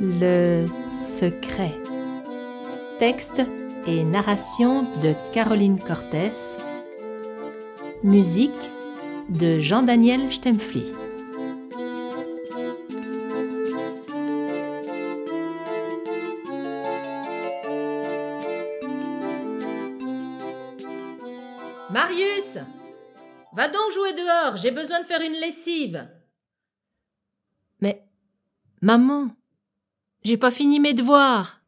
Le secret. Texte et narration de Caroline Cortès. Musique de Jean-Daniel Stempfli. Marius Va donc jouer dehors, j'ai besoin de faire une lessive. Mais, maman, j'ai pas fini mes devoirs.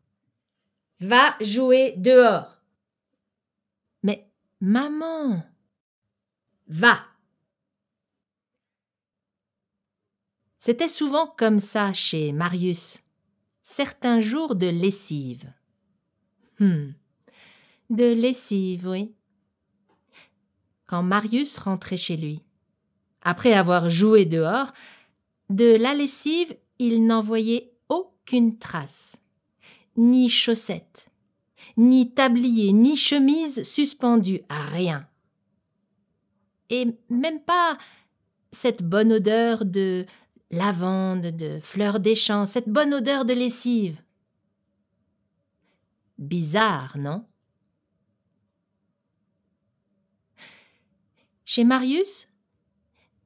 Va jouer dehors. Mais, maman, Va. c'était souvent comme ça chez Marius. Certains jours de lessive. Hmm. De lessive, oui. Quand Marius rentrait chez lui, après avoir joué dehors, de la lessive, il n'en aucune trace. Ni chaussettes, ni tablier, ni chemise suspendue, rien. Et même pas cette bonne odeur de lavande, de fleurs des champs, cette bonne odeur de lessive. Bizarre, non? Chez Marius,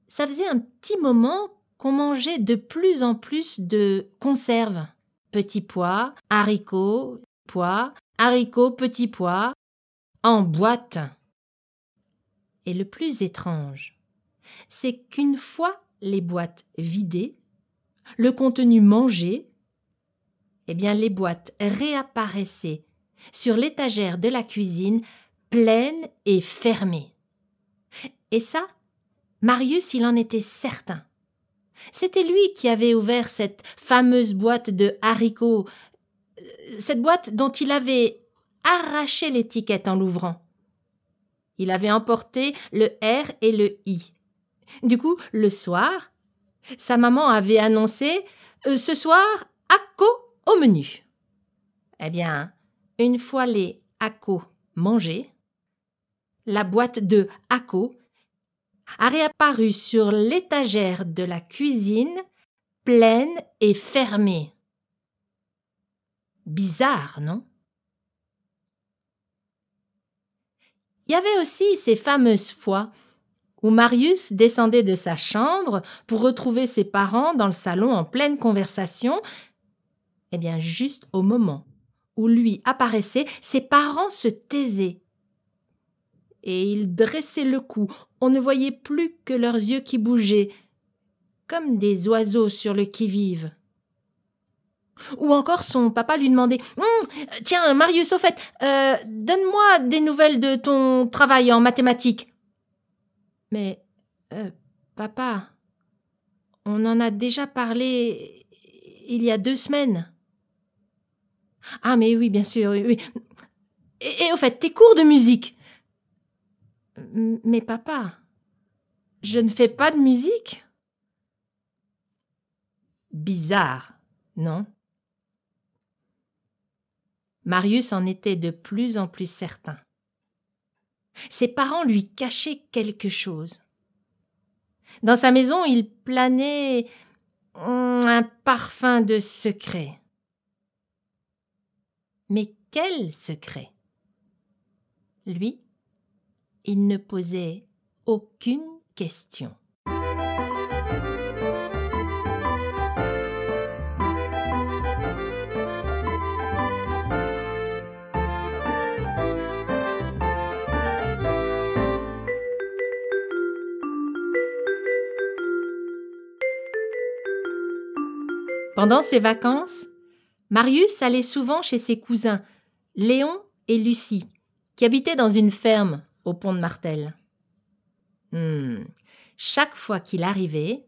ça faisait un petit moment qu'on mangeait de plus en plus de conserves. Petits pois, haricots, pois, haricots, petits pois, en boîte. Et le plus étrange, c'est qu'une fois les boîtes vidées, le contenu mangé, eh bien les boîtes réapparaissaient sur l'étagère de la cuisine pleines et fermées. Et ça, Marius, il en était certain. C'était lui qui avait ouvert cette fameuse boîte de haricots, euh, cette boîte dont il avait arraché l'étiquette en l'ouvrant. Il avait emporté le R et le I. Du coup, le soir, sa maman avait annoncé euh, ce soir, ACO au menu. Eh bien, une fois les ACO mangés, la boîte de ACO a réapparu sur l'étagère de la cuisine, pleine et fermée. Bizarre, non? Il y avait aussi ces fameuses fois où Marius descendait de sa chambre pour retrouver ses parents dans le salon en pleine conversation. Eh bien, juste au moment où lui apparaissait, ses parents se taisaient. Et ils dressaient le cou, on ne voyait plus que leurs yeux qui bougeaient, comme des oiseaux sur le qui-vive. Ou encore son papa lui demandait Hum, Tiens, Marius, au fait, euh, donne-moi des nouvelles de ton travail en mathématiques. Mais, euh, papa, on en a déjà parlé il y a deux semaines. Ah, mais oui, bien sûr, oui. Et, et au fait, tes cours de musique. Mais papa, je ne fais pas de musique. Bizarre, non? Marius en était de plus en plus certain. Ses parents lui cachaient quelque chose. Dans sa maison, il planait un parfum de secret. Mais quel secret? Lui, il ne posait aucune question. Pendant ses vacances, Marius allait souvent chez ses cousins, Léon et Lucie, qui habitaient dans une ferme au pont de Martel. Hmm. Chaque fois qu'il arrivait,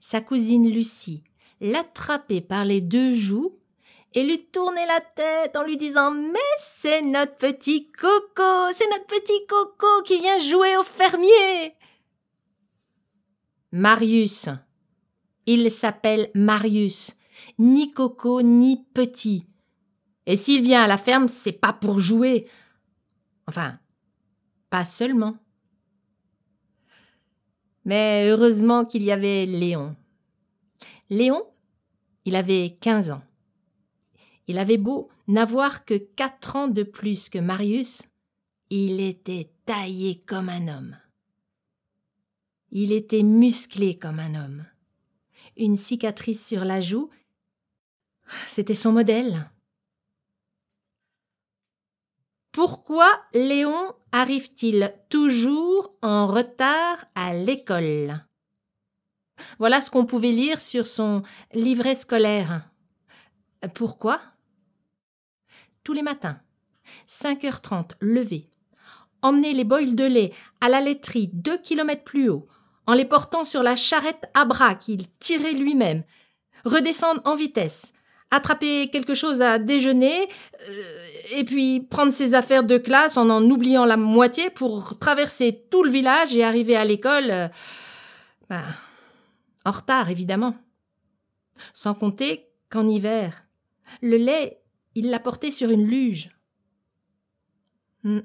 sa cousine Lucie l'attrapait par les deux joues et lui tournait la tête en lui disant Mais c'est notre petit coco, c'est notre petit coco qui vient jouer au fermier. Marius. Il s'appelle Marius, ni coco ni petit. Et s'il vient à la ferme, c'est pas pour jouer. Enfin, pas seulement. Mais heureusement qu'il y avait Léon. Léon, il avait quinze ans. Il avait beau n'avoir que quatre ans de plus que Marius, il était taillé comme un homme. Il était musclé comme un homme. Une cicatrice sur la joue, c'était son modèle. Pourquoi Léon arrive-t-il toujours en retard à l'école? Voilà ce qu'on pouvait lire sur son livret scolaire. Pourquoi? Tous les matins, 5h30, levé, emmener les boils de lait à la laiterie deux kilomètres plus haut, en les portant sur la charrette à bras qu'il tirait lui-même, redescendre en vitesse, attraper quelque chose à déjeuner, euh, et puis prendre ses affaires de classe en en oubliant la moitié pour traverser tout le village et arriver à l'école. Euh, ben, en retard, évidemment. Sans compter qu'en hiver, le lait, il l'apportait sur une luge. Hmm.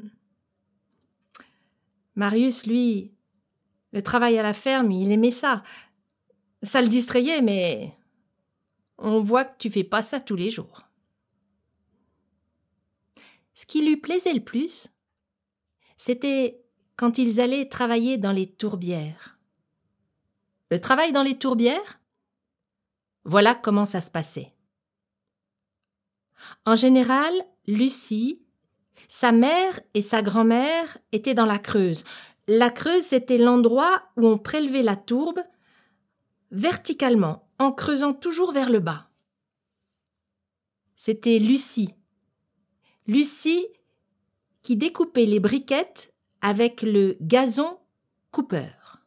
Marius, lui, le travail à la ferme, il aimait ça. Ça le distrayait, mais on voit que tu fais pas ça tous les jours. Ce qui lui plaisait le plus, c'était quand ils allaient travailler dans les tourbières. Le travail dans les tourbières? Voilà comment ça se passait. En général, Lucie, sa mère et sa grand-mère étaient dans la Creuse. La Creuse, c'était l'endroit où on prélevait la tourbe verticalement, en creusant toujours vers le bas. C'était Lucie. Lucie qui découpait les briquettes avec le gazon coupeur.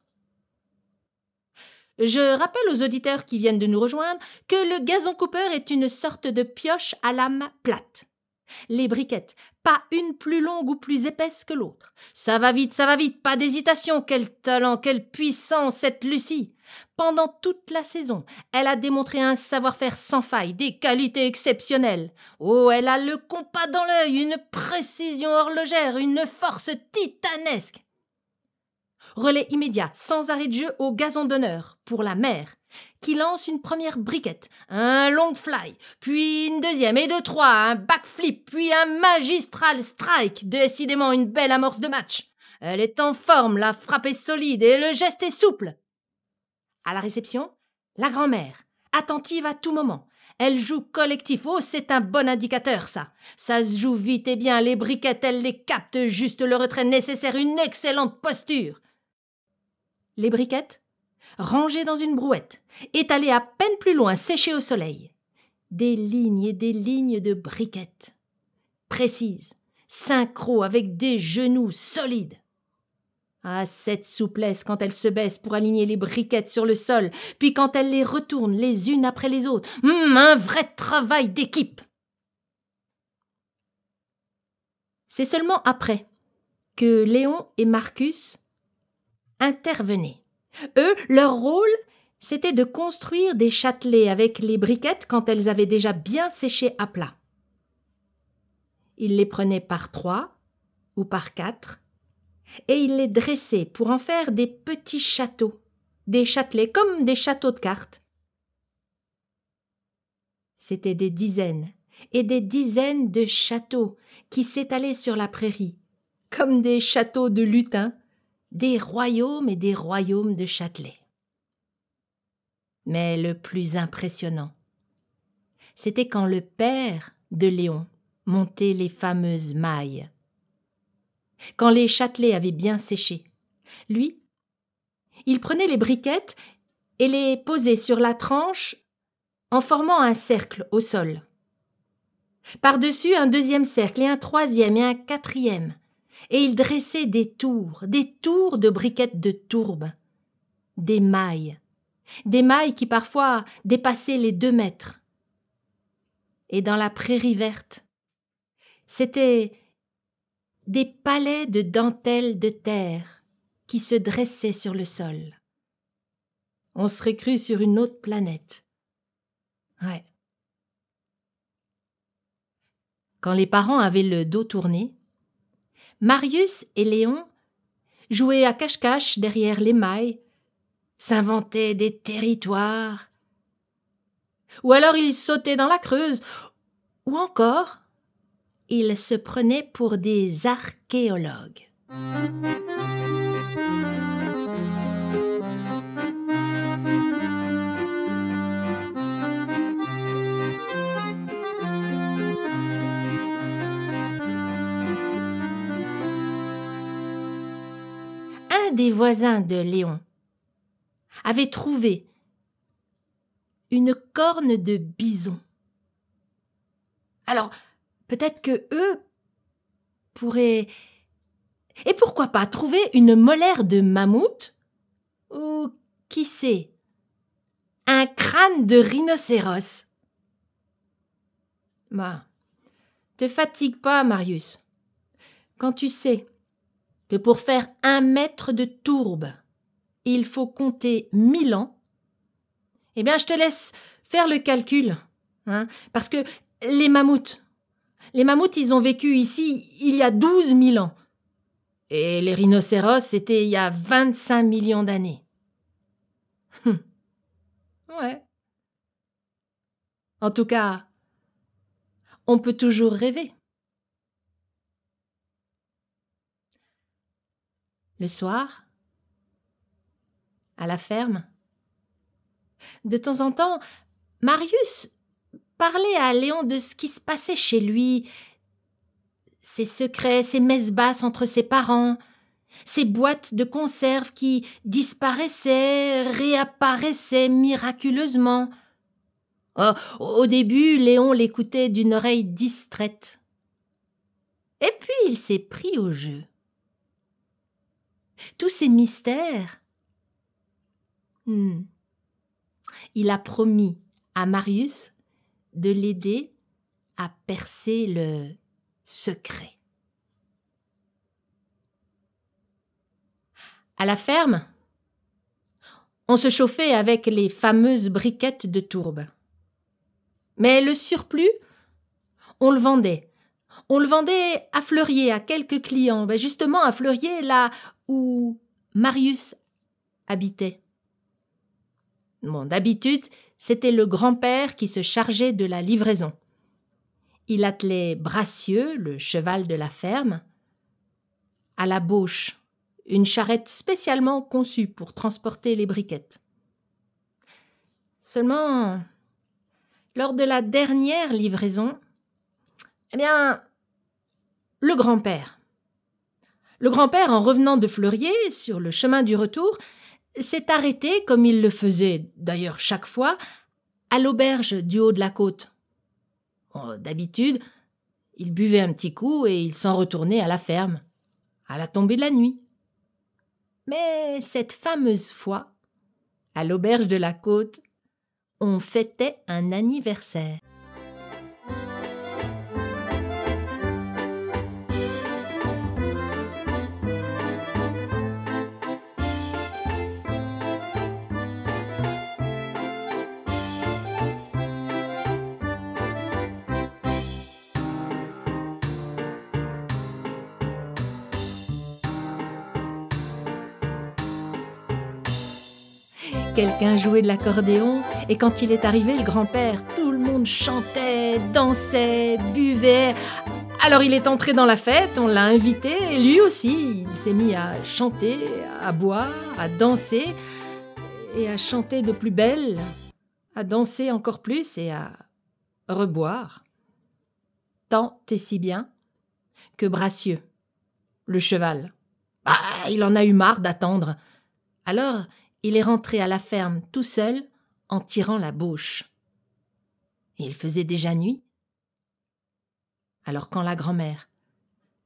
Je rappelle aux auditeurs qui viennent de nous rejoindre que le gazon coupeur est une sorte de pioche à lame plate. Les briquettes, pas une plus longue ou plus épaisse que l'autre. Ça va vite, ça va vite, pas d'hésitation. Quel talent, quelle puissance cette Lucie. Pendant toute la saison, elle a démontré un savoir-faire sans faille, des qualités exceptionnelles. Oh, elle a le compas dans l'œil, une précision horlogère, une force titanesque. Relais immédiat, sans arrêt de jeu au gazon d'honneur, pour la mère, qui lance une première briquette, un long fly, puis une deuxième et deux trois, un backflip, puis un magistral strike, décidément une belle amorce de match. Elle est en forme, la frappe est solide et le geste est souple. À la réception, la grand-mère, attentive à tout moment. Elle joue collectif. Oh, c'est un bon indicateur, ça. Ça se joue vite et bien. Les briquettes, elle les capte juste le retrait nécessaire. Une excellente posture. Les briquettes, rangées dans une brouette, étalées à peine plus loin, séchées au soleil. Des lignes et des lignes de briquettes. Précises, synchro avec des genoux solides. Ah, cette souplesse quand elle se baisse pour aligner les briquettes sur le sol, puis quand elle les retourne les unes après les autres. Hum, un vrai travail d'équipe. C'est seulement après que Léon et Marcus intervenaient. Eux, leur rôle, c'était de construire des châtelets avec les briquettes quand elles avaient déjà bien séché à plat. Ils les prenaient par trois ou par quatre, et ils les dressaient pour en faire des petits châteaux, des châtelets comme des châteaux de cartes. C'étaient des dizaines et des dizaines de châteaux qui s'étalaient sur la prairie, comme des châteaux de lutins des royaumes et des royaumes de Châtelet. Mais le plus impressionnant, c'était quand le père de Léon montait les fameuses mailles. Quand les châtelets avaient bien séché, lui, il prenait les briquettes et les posait sur la tranche en formant un cercle au sol. Par-dessus un deuxième cercle et un troisième et un quatrième, et il dressait des tours, des tours de briquettes de tourbe, des mailles, des mailles qui parfois dépassaient les deux mètres. Et dans la prairie verte, c'étaient des palais de dentelles de terre qui se dressaient sur le sol. On serait cru sur une autre planète. Ouais. Quand les parents avaient le dos tourné, Marius et Léon jouaient à cache-cache derrière les mailles, s'inventaient des territoires. Ou alors ils sautaient dans la Creuse, Ou encore, ils se prenaient pour des archéologues. Des voisins de Léon avait trouvé une corne de bison. Alors, peut-être que eux pourraient. Et pourquoi pas trouver une molaire de mammouth Ou, qui sait, un crâne de rhinocéros Bah, te fatigue pas, Marius. Quand tu sais que pour faire un mètre de tourbe, il faut compter mille ans, eh bien, je te laisse faire le calcul. Hein, parce que les mammouths, les mammouths, ils ont vécu ici il y a douze mille ans. Et les rhinocéros, c'était il y a vingt-cinq millions d'années. Hum. Ouais. En tout cas, on peut toujours rêver. Le soir, à la ferme, de temps en temps, Marius parlait à Léon de ce qui se passait chez lui, ses secrets, ses messes basses entre ses parents, ses boîtes de conserve qui disparaissaient, réapparaissaient miraculeusement. Oh, au début, Léon l'écoutait d'une oreille distraite. Et puis il s'est pris au jeu. Tous ces mystères. Hmm. Il a promis à Marius de l'aider à percer le secret. À la ferme, on se chauffait avec les fameuses briquettes de tourbe. Mais le surplus, on le vendait. On le vendait à Fleurier, à quelques clients, ben justement à Fleurier, là où Marius habitait. D'habitude, c'était le grand-père qui se chargeait de la livraison. Il attelait Bracieux, le cheval de la ferme, à la bauche, une charrette spécialement conçue pour transporter les briquettes. Seulement, lors de la dernière livraison, eh bien, le grand-père. Le grand-père, en revenant de Fleurier, sur le chemin du retour, s'est arrêté, comme il le faisait d'ailleurs chaque fois, à l'auberge du haut de la côte. D'habitude, il buvait un petit coup et il s'en retournait à la ferme, à la tombée de la nuit. Mais cette fameuse fois, à l'auberge de la côte, on fêtait un anniversaire. Quelqu'un jouait de l'accordéon, et quand il est arrivé, le grand-père, tout le monde chantait, dansait, buvait. Alors il est entré dans la fête, on l'a invité, et lui aussi, il s'est mis à chanter, à boire, à danser, et à chanter de plus belle, à danser encore plus et à reboire. Tant et si bien que Bracieux, le cheval, bah, il en a eu marre d'attendre. Alors il est rentré à la ferme tout seul en tirant la bauche. Et il faisait déjà nuit? Alors quand la grand-mère,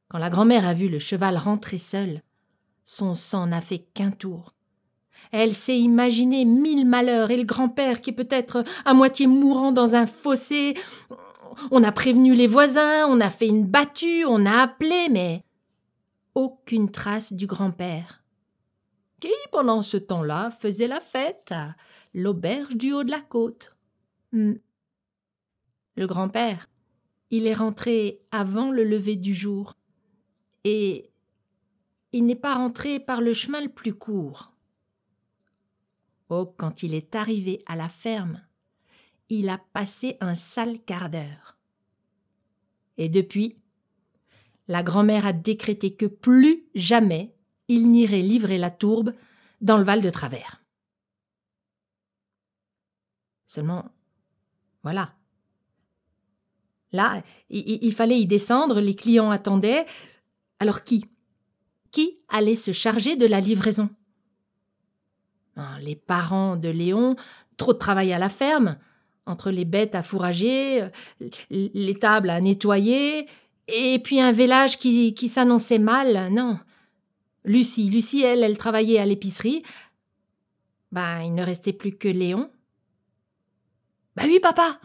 quand la grand-mère a vu le cheval rentrer seul, son sang n'a fait qu'un tour. Elle s'est imaginé mille malheurs et le grand-père qui est peut-être à moitié mourant dans un fossé. On a prévenu les voisins, on a fait une battue, on a appelé, mais aucune trace du grand-père qui, pendant ce temps-là, faisait la fête à l'auberge du haut de la côte. Hmm. Le grand-père, il est rentré avant le lever du jour, et il n'est pas rentré par le chemin le plus court. Oh, quand il est arrivé à la ferme, il a passé un sale quart d'heure. Et depuis, la grand-mère a décrété que plus jamais il n'irait livrer la tourbe dans le Val de Travers. Seulement, voilà. Là, il, fallait y descendre, les clients attendaient. Alors qui? Qui allait se charger de la livraison? Ah, Les parents de Léon, trop de travail à la ferme, entre les bêtes à fourrager, les tables à nettoyer, et puis un village qui, qui s'annonçait mal, non. Lucie, Lucie, elle, elle travaillait à l'épicerie. Ben, il ne restait plus que Léon. Ben oui, papa.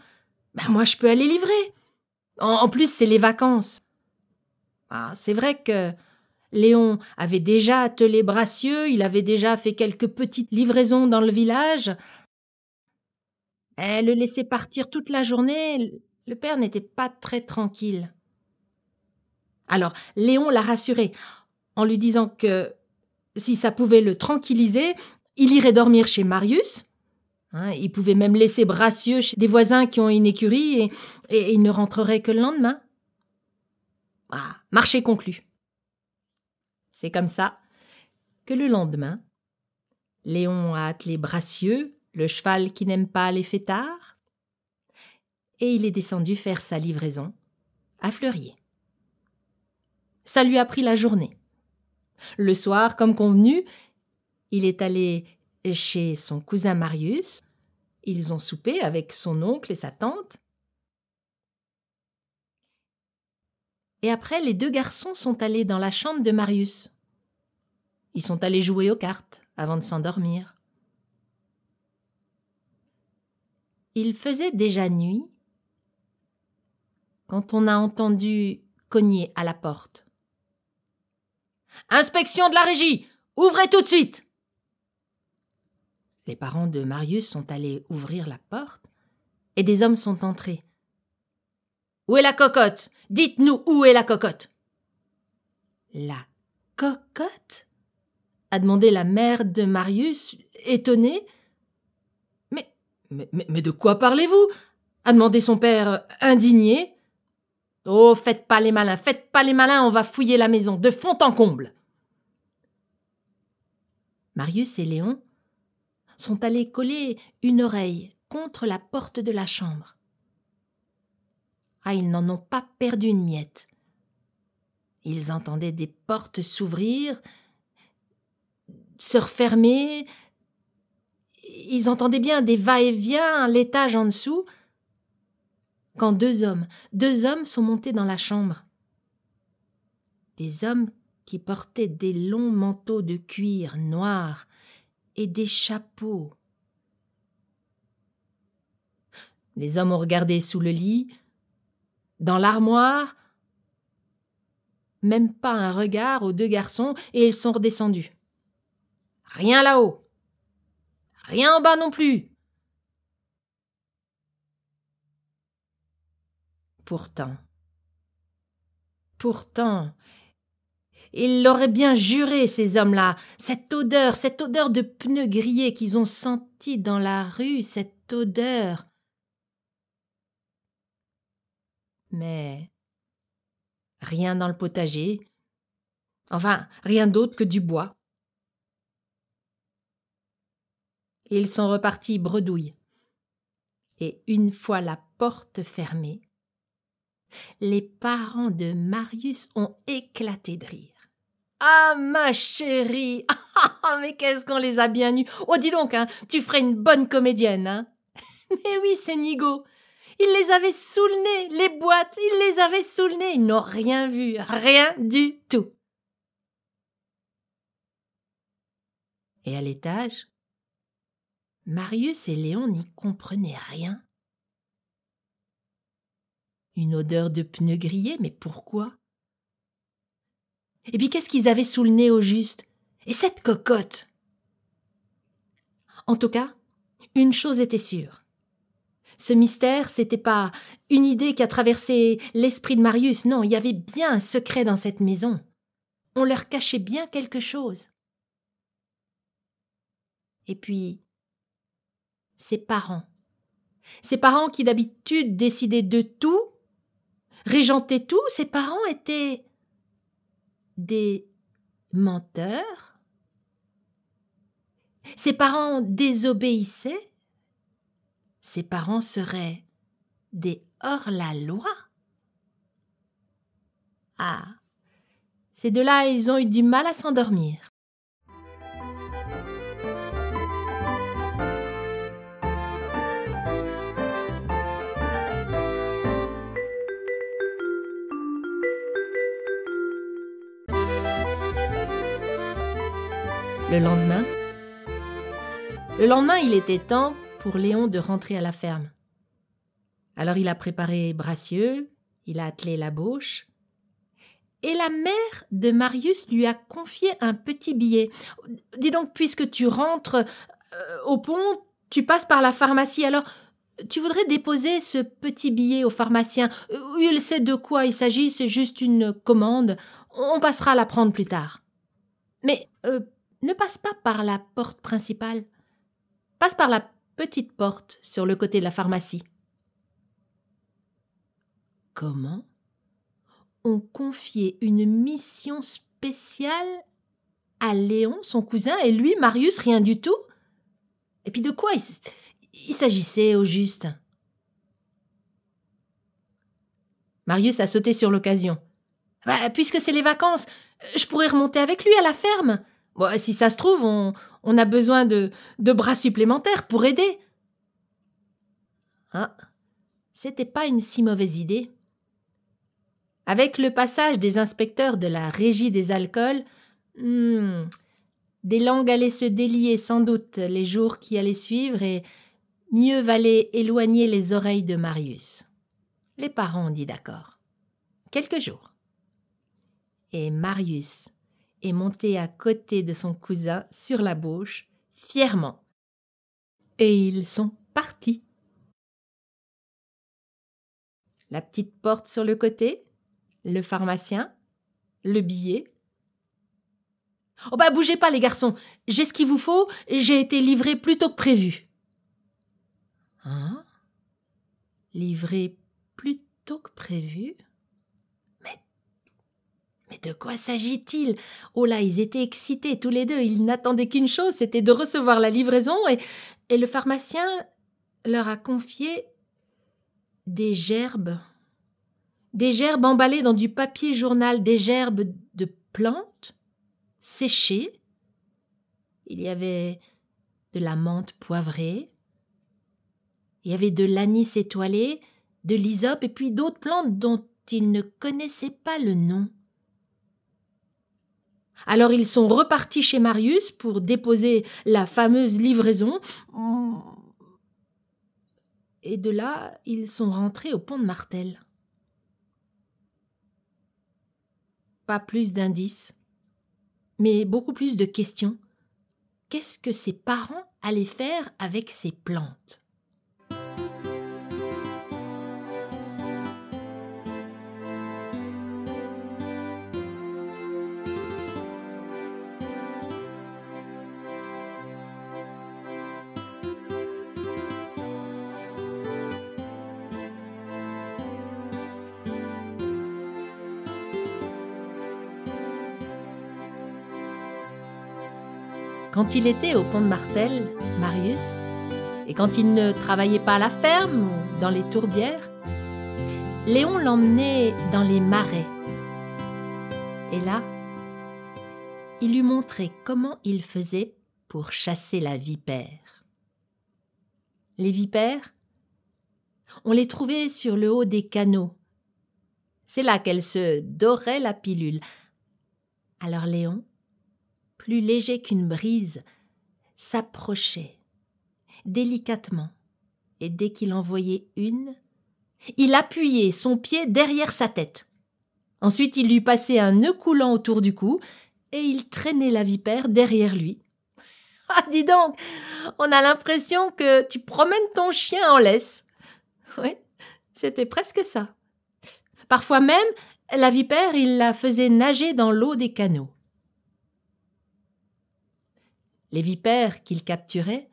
Ben moi, je peux aller livrer. En, plus, c'est les vacances. Ah, c'est vrai que Léon avait déjà attelé Bracieux, il avait déjà fait quelques petites livraisons dans le village. Elle le laissait partir toute la journée. Le père n'était pas très tranquille. Alors, Léon l'a rassuré en lui disant que si ça pouvait le tranquilliser, il irait dormir chez Marius. Hein, il pouvait même laisser Bracieux chez des voisins qui ont une écurie et, il ne rentrerait que le lendemain. Ah, marché conclu. C'est comme ça que le lendemain, Léon a attelé Bracieux, le cheval qui n'aime pas les fêtards, et il est descendu faire sa livraison à Fleurier. Ça lui a pris la journée. Le soir, comme convenu, il est allé chez son cousin Marius. Ils ont soupé avec son oncle et sa tante. Et après, les deux garçons sont allés dans la chambre de Marius. Ils sont allés jouer aux cartes avant de s'endormir. Il faisait déjà nuit quand on a entendu cogner à la porte. Inspection de la régie Ouvrez tout de suite Les parents de Marius sont allés ouvrir la porte, et des hommes sont entrés. Où est la cocotte? Dites-nous où est la cocotte La cocotte? a demandé la mère de Marius, étonnée. Mais, mais, mais de quoi parlez-vous? a demandé son père, indigné. Oh, faites pas les malins, faites pas les malins, on va fouiller la maison, de fond en comble. Marius et Léon sont allés coller une oreille contre la porte de la chambre. Ah, ils n'en ont pas perdu une miette. Ils entendaient des portes s'ouvrir, se refermer. Ils entendaient bien des va-et-vient l'étage en dessous. Quand deux hommes, deux hommes sont montés dans la chambre. Des hommes qui portaient des longs manteaux de cuir noir et des chapeaux. Les hommes ont regardé sous le lit, dans l'armoire, même pas un regard aux deux garçons, et ils sont redescendus. Rien là-haut. Rien en bas non plus. Pourtant, pourtant, ils l'auraient bien juré, ces hommes-là. Cette odeur, cette odeur de pneus grillés qu'ils ont senti dans la rue, cette odeur. Mais rien dans le potager. Enfin, rien d'autre que du bois. Ils sont repartis bredouille. Et une fois la porte fermée, les parents de Marius ont éclaté de rire. Ah, ma chérie! Ah, mais qu'est-ce qu'on les a bien nus! Oh, dis donc, hein, tu ferais une bonne comédienne, hein? Mais oui, c'est Nigo. Il les avait sous le nez, les boîtes, il les avait sous le nez, ils n'ont rien vu, rien du tout. Et à l'étage, Marius et Léon n'y comprenaient rien. Une odeur de pneus grillés, mais pourquoi? Et puis qu'est-ce qu'ils avaient sous le nez au juste? Et cette cocotte En tout cas, une chose était sûre. Ce mystère, c'était pas une idée qui a traversé l'esprit de Marius, non, il y avait bien un secret dans cette maison. On leur cachait bien quelque chose. Et puis, ses parents. Ses parents qui d'habitude décidaient de tout, régentaient tout, ses parents étaient des menteurs. Ses parents désobéissaient. Ses parents seraient des hors-la-loi. Ah, ces deux-là, ils ont eu du mal à s'endormir. Le lendemain? Le lendemain, il était temps pour Léon de rentrer à la ferme. Alors il a préparé Bracieux, il a attelé la bauche, et la mère de Marius lui a confié un petit billet. Dis donc, puisque tu rentres euh, au pont, tu passes par la pharmacie, alors tu voudrais déposer ce petit billet au pharmacien. Euh, il sait de quoi il s'agit, c'est juste une commande. On passera la prendre plus tard. Mais euh, ne passe pas par la porte principale. Passe par la petite porte sur le côté de la pharmacie. Comment? On confiait une mission spéciale à Léon, son cousin, et lui, Marius, rien du tout? Et puis de quoi il, s'agissait au juste? Marius a sauté sur l'occasion. Bah, puisque c'est les vacances, je pourrais remonter avec lui à la ferme si ça se trouve, on, a besoin de, bras supplémentaires pour aider. Ah, c'était pas une si mauvaise idée. Avec le passage des inspecteurs de la régie des alcools, hmm, des langues allaient se délier sans doute les jours qui allaient suivre et mieux valait éloigner les oreilles de Marius. Les parents ont dit d'accord. Quelques jours. Et Marius et monté à côté de son cousin sur la bauche, fièrement. Et ils sont partis. La petite porte sur le côté, le pharmacien, le billet. Oh bah bougez pas les garçons, j'ai ce qu'il vous faut, j'ai été livré plus tôt que prévu. Hein? Livré plus tôt que prévu? Mais de quoi s'agit-il? Oh là, ils étaient excités tous les deux. Ils n'attendaient qu'une chose, c'était de recevoir la livraison, et, le pharmacien leur a confié des gerbes. Des gerbes emballées dans du papier journal, des gerbes de plantes séchées. Il y avait de la menthe poivrée, il y avait de l'anis étoilé, de l'hysope et puis d'autres plantes dont ils ne connaissaient pas le nom. Alors ils sont repartis chez Marius pour déposer la fameuse livraison. Et de là, ils sont rentrés au pont de Martel. Pas plus d'indices, mais beaucoup plus de questions. Qu'est-ce que ses parents allaient faire avec ces plantes? Quand il était au pont de Martel, Marius, et quand il ne travaillait pas à la ferme ou dans les tourbières, Léon l'emmenait dans les marais. Et là, il lui montrait comment il faisait pour chasser la vipère. Les vipères, on les trouvait sur le haut des canaux. C'est là qu'elles se doraient la pilule. Alors Léon, plus léger qu'une brise, s'approchait délicatement, et dès qu'il en voyait une, il appuyait son pied derrière sa tête. Ensuite il lui passait un nœud coulant autour du cou, et il traînait la vipère derrière lui. Ah, dis donc, on a l'impression que tu promènes ton chien en laisse. Oui, c'était presque ça. Parfois même, la vipère, il la faisait nager dans l'eau des canaux les vipères qu'il capturait,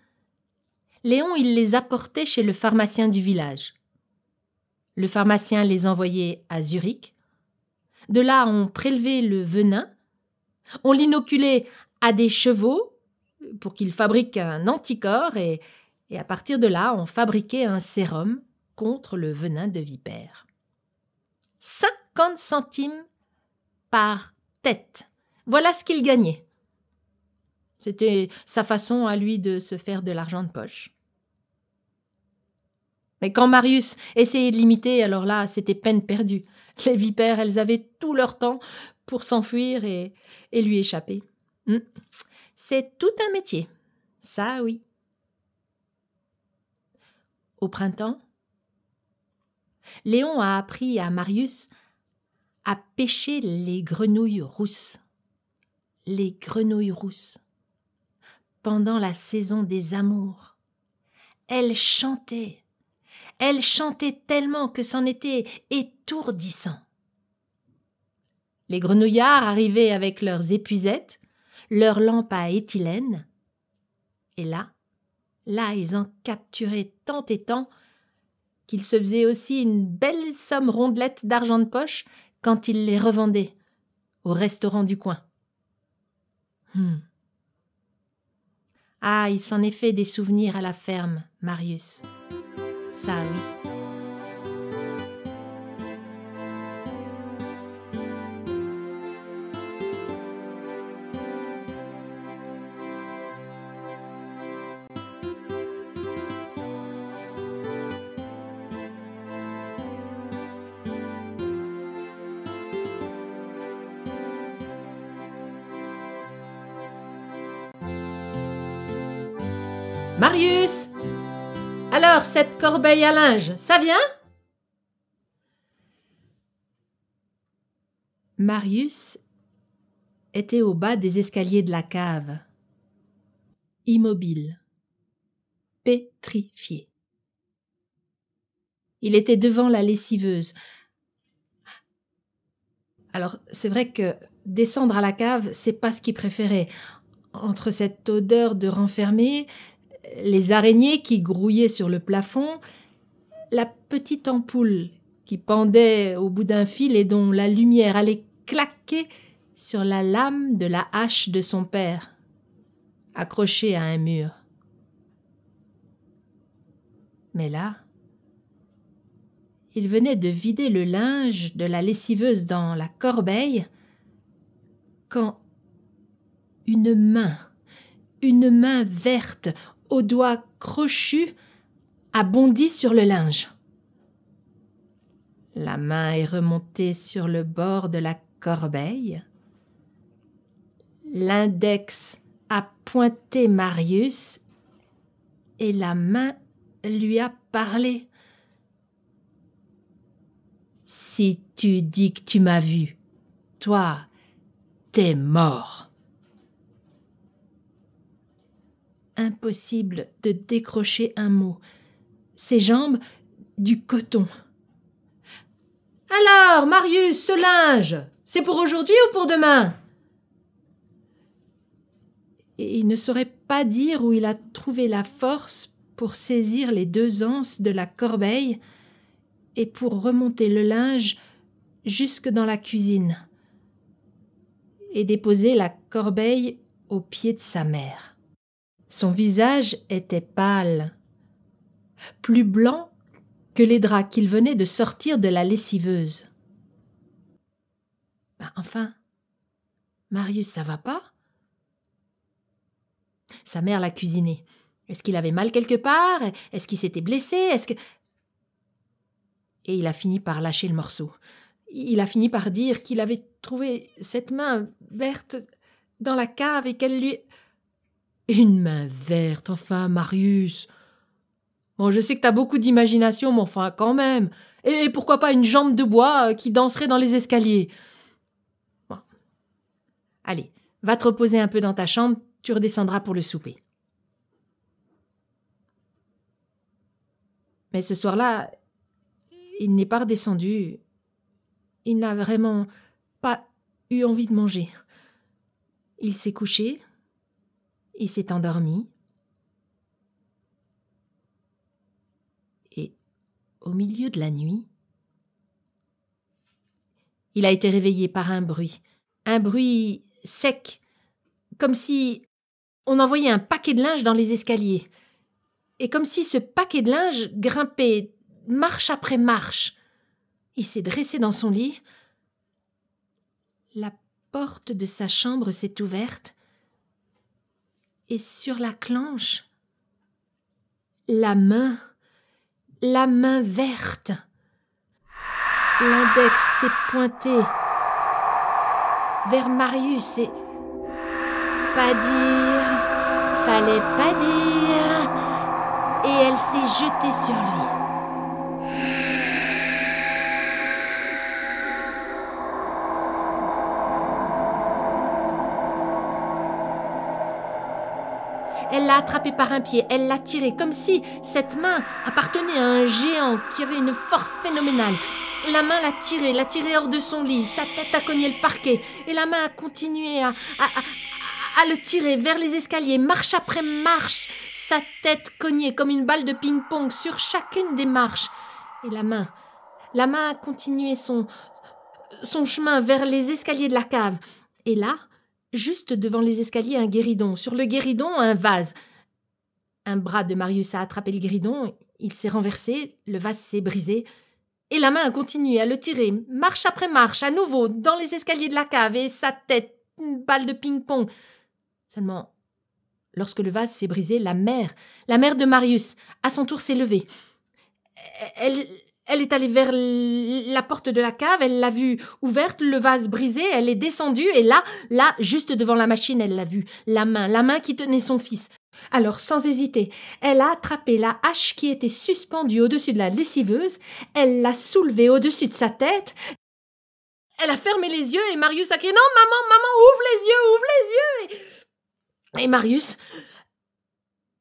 Léon il les apportait chez le pharmacien du village. Le pharmacien les envoyait à Zurich. De là, on prélevait le venin, on l'inoculait à des chevaux pour qu'ils fabriquent un anticorps et, à partir de là, on fabriquait un sérum contre le venin de vipère. 50 centimes par tête. Voilà ce qu'il gagnait. C'était sa façon à lui de se faire de l'argent de poche. Mais quand Marius essayait de l'imiter, alors là, c'était peine perdue. Les vipères, elles avaient tout leur temps pour s'enfuir et, lui échapper. Hmm. C'est tout un métier. Ça, oui. Au printemps, Léon a appris à Marius à pêcher les grenouilles rousses. Les grenouilles rousses. Pendant la saison des amours. Elles chantaient. Elles chantaient tellement que c'en était étourdissant. Les grenouillards arrivaient avec leurs épuisettes, leurs lampes à éthylène, et là, là, ils en capturaient tant et tant qu'ils se faisaient aussi une belle somme rondelette d'argent de poche quand ils les revendaient au restaurant du coin. Hmm. Ah, il s'en est fait des souvenirs à la ferme, Marius. Ça oui. Marius Alors, cette corbeille à linge, ça vient? Marius était au bas des escaliers de la cave, immobile, pétrifié. Il était devant la lessiveuse. Alors, c'est vrai que descendre à la cave, c'est pas ce qu'il préférait. Entre cette odeur de renfermé, les araignées qui grouillaient sur le plafond, la petite ampoule qui pendait au bout d'un fil et dont la lumière allait claquer sur la lame de la hache de son père, accrochée à un mur. Mais là, il venait de vider le linge de la lessiveuse dans la corbeille quand une main, une main verte aux doigts crochus, a bondi sur le linge. La main est remontée sur le bord de la corbeille. L'index a pointé Marius et la main lui a parlé. Si tu dis que tu m'as vu, toi, t'es mort. Impossible de décrocher un mot. Ses jambes, du coton. Alors, Marius, ce linge, c'est pour aujourd'hui ou pour demain? Et il ne saurait pas dire où il a trouvé la force pour saisir les deux anses de la corbeille et pour remonter le linge jusque dans la cuisine et déposer la corbeille au pied de sa mère. Son visage était pâle, plus blanc que les draps qu'il venait de sortir de la lessiveuse. Ben, enfin, Marius, ça va pas? Sa mère l'a cuisiné. Est-ce qu'il avait mal quelque part? Est-ce qu'il s'était blessé? Est-ce que. Et il a fini par lâcher le morceau. Il a fini par dire qu'il avait trouvé cette main verte dans la cave et qu'elle lui. Une main verte, enfin, Marius. Bon, je sais que t'as beaucoup d'imagination, mais enfin, quand même. Et pourquoi pas une jambe de bois euh, qui danserait dans les escaliers? Bon. Allez, va te reposer un peu dans ta chambre, tu redescendras pour le souper. Mais ce soir-là, il n'est pas redescendu. Il n'a vraiment pas eu envie de manger. Il s'est couché, il s'est endormi. Et au milieu de la nuit, Il a été réveillé par un bruit, un bruit sec, comme si on envoyait un paquet de linge dans les escaliers, et comme si ce paquet de linge grimpait marche après marche. Il s'est dressé dans son lit. La porte de sa chambre s'est ouverte, et sur la clenche, la main, la main verte. L'index s'est pointé vers Marius et pas dire, fallait pas dire, et elle s'est jetée sur lui. Elle l'a attrapé par un pied, elle l'a tiré comme si cette main appartenait à un géant qui avait une force phénoménale. La main l'a tiré, l'a tiré hors de son lit, sa tête a cogné le parquet, et la main a continué à, à, à, le tirer vers les escaliers, marche après marche, sa tête cognée comme une balle de ping-pong sur chacune des marches. Et la main, la main a continué son, son chemin vers les escaliers de la cave. Et là, Juste devant les escaliers, un guéridon. Sur le guéridon, un vase. Un bras de Marius a attrapé le guéridon. Il s'est renversé, le vase s'est brisé. Et la main a continué à le tirer, marche après marche, à nouveau, dans les escaliers de la cave, et sa tête, une balle de ping-pong. Seulement, lorsque le vase s'est brisé, la mère, la mère de Marius, à son tour s'est levée. Elle, elle est allée vers la porte de la cave, elle l'a vue ouverte, le vase brisé, elle est descendue et là, là, juste devant la machine, elle l'a vue, la main, la main qui tenait son fils. Alors, sans hésiter, elle a attrapé la hache qui était suspendue au-dessus de la lessiveuse, elle l'a soulevée au-dessus de sa tête, elle a fermé les yeux et Marius a crié Non, maman, maman, ouvre les yeux, ouvre les yeux Et, et Marius.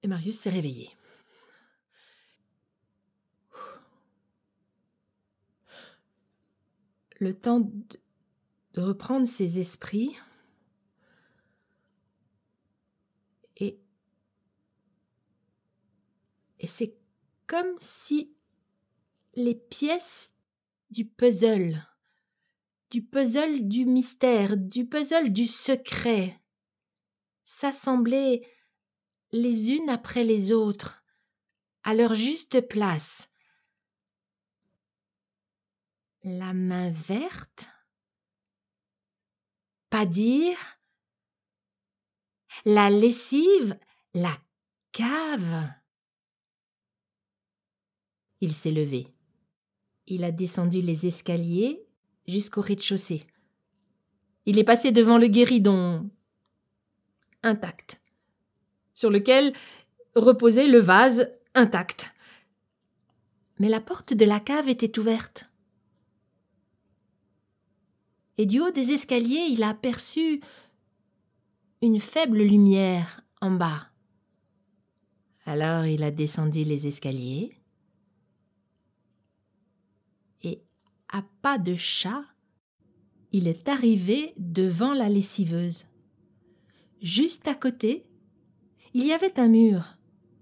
Et Marius s'est réveillé. Le temps de, reprendre ses esprits et, et c'est comme si les pièces du puzzle, du puzzle du mystère, du puzzle du secret, s'assemblaient les unes après les autres, à leur juste place, la main verte Pas dire La lessive La cave Il s'est levé. Il a descendu les escaliers jusqu'au rez-de-chaussée. Il est passé devant le guéridon intact, sur lequel reposait le vase intact. Mais la porte de la cave était ouverte et du haut des escaliers il a aperçu une faible lumière en bas. Alors il a descendu les escaliers et à pas de chat, il est arrivé devant la lessiveuse. Juste à côté, il y avait un mur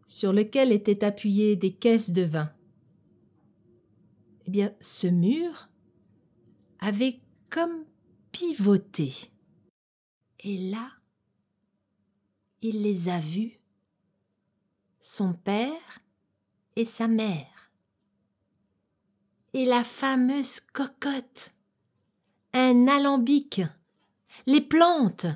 sur lequel étaient appuyées des caisses de vin. Eh bien, ce mur avait comme pivoté. Et là, il les a vus, son père et sa mère. Et la fameuse cocotte, un alambic, les plantes,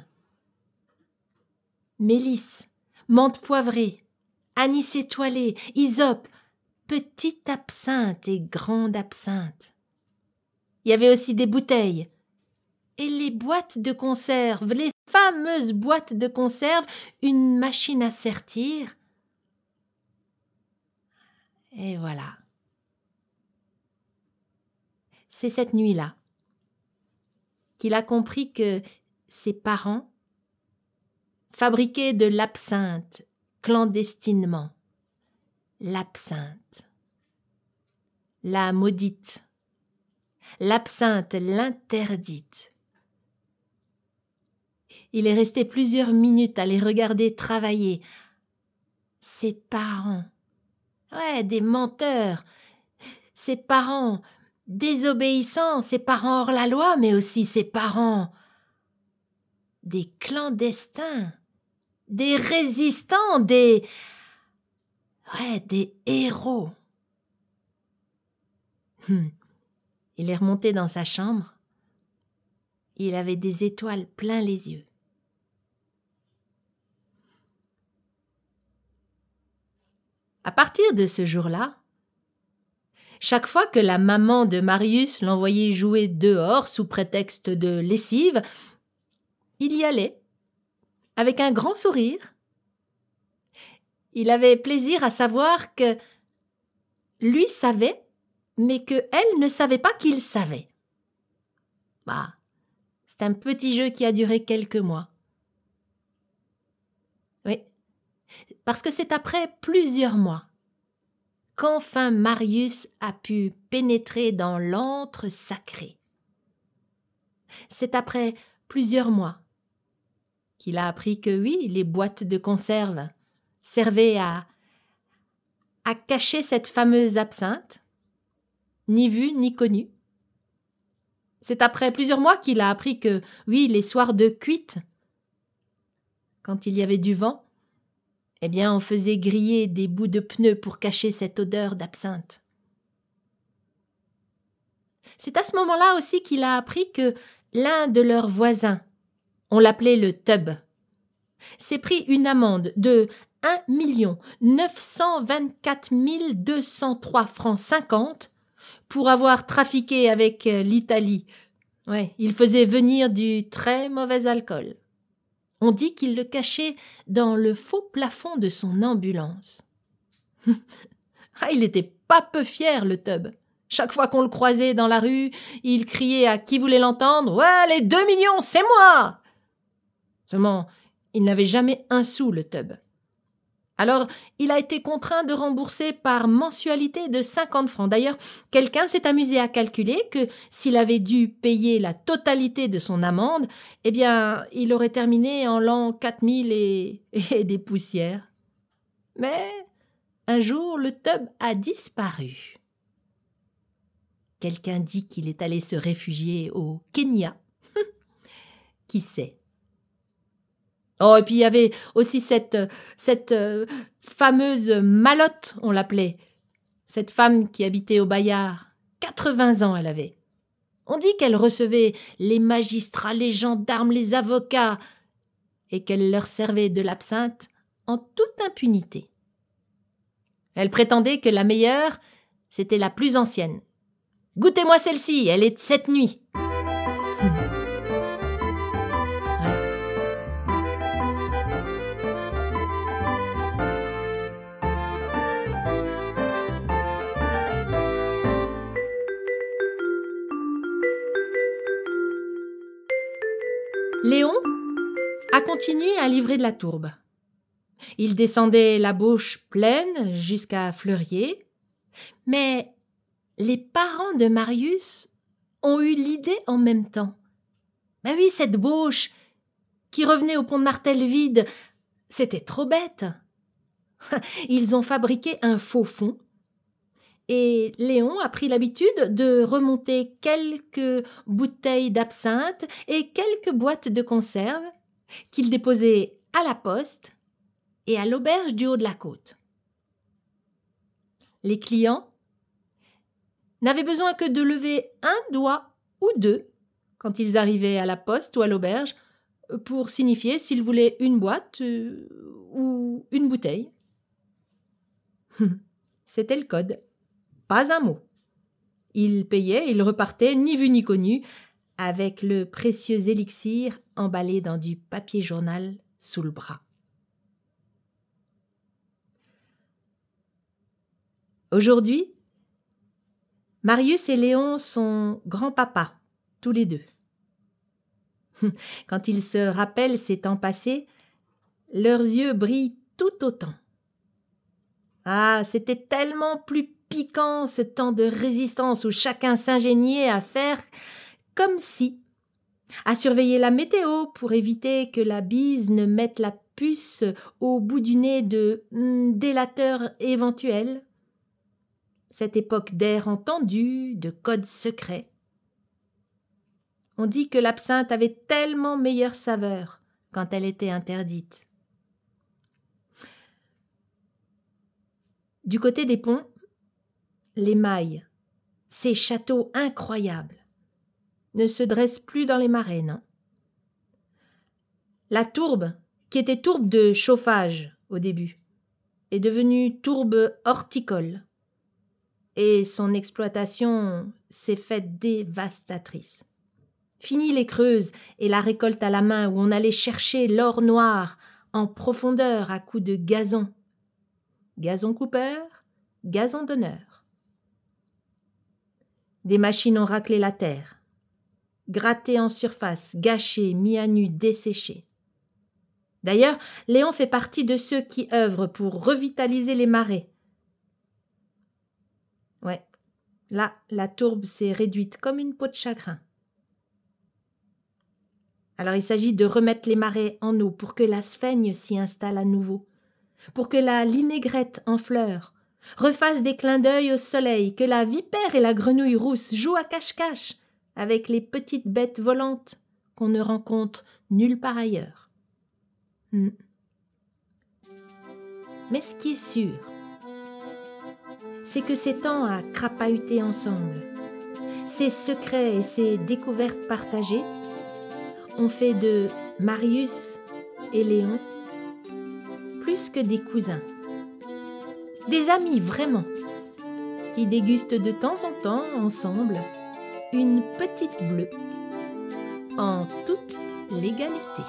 mélisse, menthe poivrée, anis étoilé, hysope, petite absinthe et grande absinthe. Il y avait aussi des bouteilles. Et les boîtes de conserve, les fameuses boîtes de conserve, une machine à sertir. Et voilà. C'est cette nuit-là qu'il a compris que ses parents fabriquaient de l'absinthe clandestinement. L'absinthe. La maudite l'absinthe l'interdite. Il est resté plusieurs minutes à les regarder travailler. Ses parents. Ouais, des menteurs. Ses parents, désobéissants, ses parents hors la loi, mais aussi ses parents des clandestins, des résistants, des ouais, des héros. Hum. Il est remonté dans sa chambre. Il avait des étoiles plein les yeux. À partir de ce jour-là, chaque fois que la maman de Marius l'envoyait jouer dehors sous prétexte de lessive, il y allait, avec un grand sourire. Il avait plaisir à savoir que lui savait, mais que elle ne savait pas qu'il savait. Bah, c'est un petit jeu qui a duré quelques mois. Oui, parce que c'est après plusieurs mois qu'enfin Marius a pu pénétrer dans l'antre sacré. C'est après plusieurs mois qu'il a appris que oui, les boîtes de conserve servaient à à cacher cette fameuse absinthe, ni vue ni connue. C'est après plusieurs mois qu'il a appris que oui, les soirs de cuite, quand il y avait du vent, eh bien on faisait griller des bouts de pneus pour cacher cette odeur d'absinthe. C'est à ce moment-là aussi qu'il a appris que l'un de leurs voisins, on l'appelait le tub, s'est pris une amende de 1 924 203 francs 50 pour avoir trafiqué avec euh, l'Italie. Ouais, il faisait venir du très mauvais alcool. On dit qu'il le cachait dans le faux plafond de son ambulance. ah, il n'était pas peu fier, le tub. Chaque fois qu'on le croisait dans la rue, il criait à qui voulait l'entendre Ouais, les deux millions, c'est moi Seulement, il n'avait jamais un sou, le tub. Alors, il a été contraint de rembourser par mensualité de 50 francs. D'ailleurs, quelqu'un s'est amusé à calculer que s'il avait dû payer la totalité de son amende, eh bien, il aurait terminé en l'an 4000 et, et des poussières. Mais un jour, le tub a disparu. Quelqu'un dit qu'il est allé se réfugier au Kenya. Qui sait? Oh, et puis il y avait aussi cette, cette euh, fameuse Malotte, on l'appelait. Cette femme qui habitait au Bayard. 80 ans elle avait. On dit qu'elle recevait les magistrats, les gendarmes, les avocats, et qu'elle leur servait de l'absinthe en toute impunité. Elle prétendait que la meilleure, c'était la plus ancienne. Goûtez-moi celle-ci, elle est de cette nuit. A continué à livrer de la tourbe. Il descendait la bouche pleine jusqu'à Fleurier, mais les parents de Marius ont eu l'idée en même temps. Ben oui, cette bouche qui revenait au pont de Martel vide, c'était trop bête. Ils ont fabriqué un faux fond et Léon a pris l'habitude de remonter quelques bouteilles d'absinthe et quelques boîtes de conserve qu'il déposait à la poste et à l'auberge du haut de la côte. Les clients n'avaient besoin que de lever un doigt ou deux quand ils arrivaient à la poste ou à l'auberge pour signifier s'ils voulaient une boîte euh, ou une bouteille. C'était le code. Pas un mot. Il payait, il repartait, ni vu ni connu, avec le précieux élixir emballé dans du papier journal sous le bras. Aujourd'hui, Marius et Léon sont grands-papas, tous les deux. Quand ils se rappellent ces temps passés, leurs yeux brillent tout autant. Ah, c'était tellement plus piquant ce temps de résistance où chacun s'ingéniait à faire comme si, à surveiller la météo pour éviter que la bise ne mette la puce au bout du nez de hmm, délateurs éventuels, cette époque d'air entendu, de codes secrets. On dit que l'absinthe avait tellement meilleure saveur quand elle était interdite. Du côté des ponts, les mailles, ces châteaux incroyables, ne se dressent plus dans les marais, non La tourbe, qui était tourbe de chauffage au début, est devenue tourbe horticole, et son exploitation s'est faite dévastatrice. Fini les creuses et la récolte à la main où on allait chercher l'or noir en profondeur à coups de gazon. Gazon coupeur, gazon d'honneur. Des machines ont raclé la terre, gratté en surface, gâché, mis à nu, desséché. D'ailleurs, Léon fait partie de ceux qui œuvrent pour revitaliser les marais. Ouais, là, la tourbe s'est réduite comme une peau de chagrin. Alors il s'agit de remettre les marais en eau pour que la sphaigne s'y installe à nouveau, pour que la linégrette en fleurs refasse des clins d'œil au soleil, que la vipère et la grenouille rousse jouent à cache-cache avec les petites bêtes volantes qu'on ne rencontre nulle part ailleurs. Hmm. Mais ce qui est sûr, c'est que ces temps à crapahuter ensemble, ces secrets et ces découvertes partagées, ont fait de Marius et Léon plus que des cousins. Des amis vraiment, qui dégustent de temps en temps ensemble une petite bleue en toute légalité.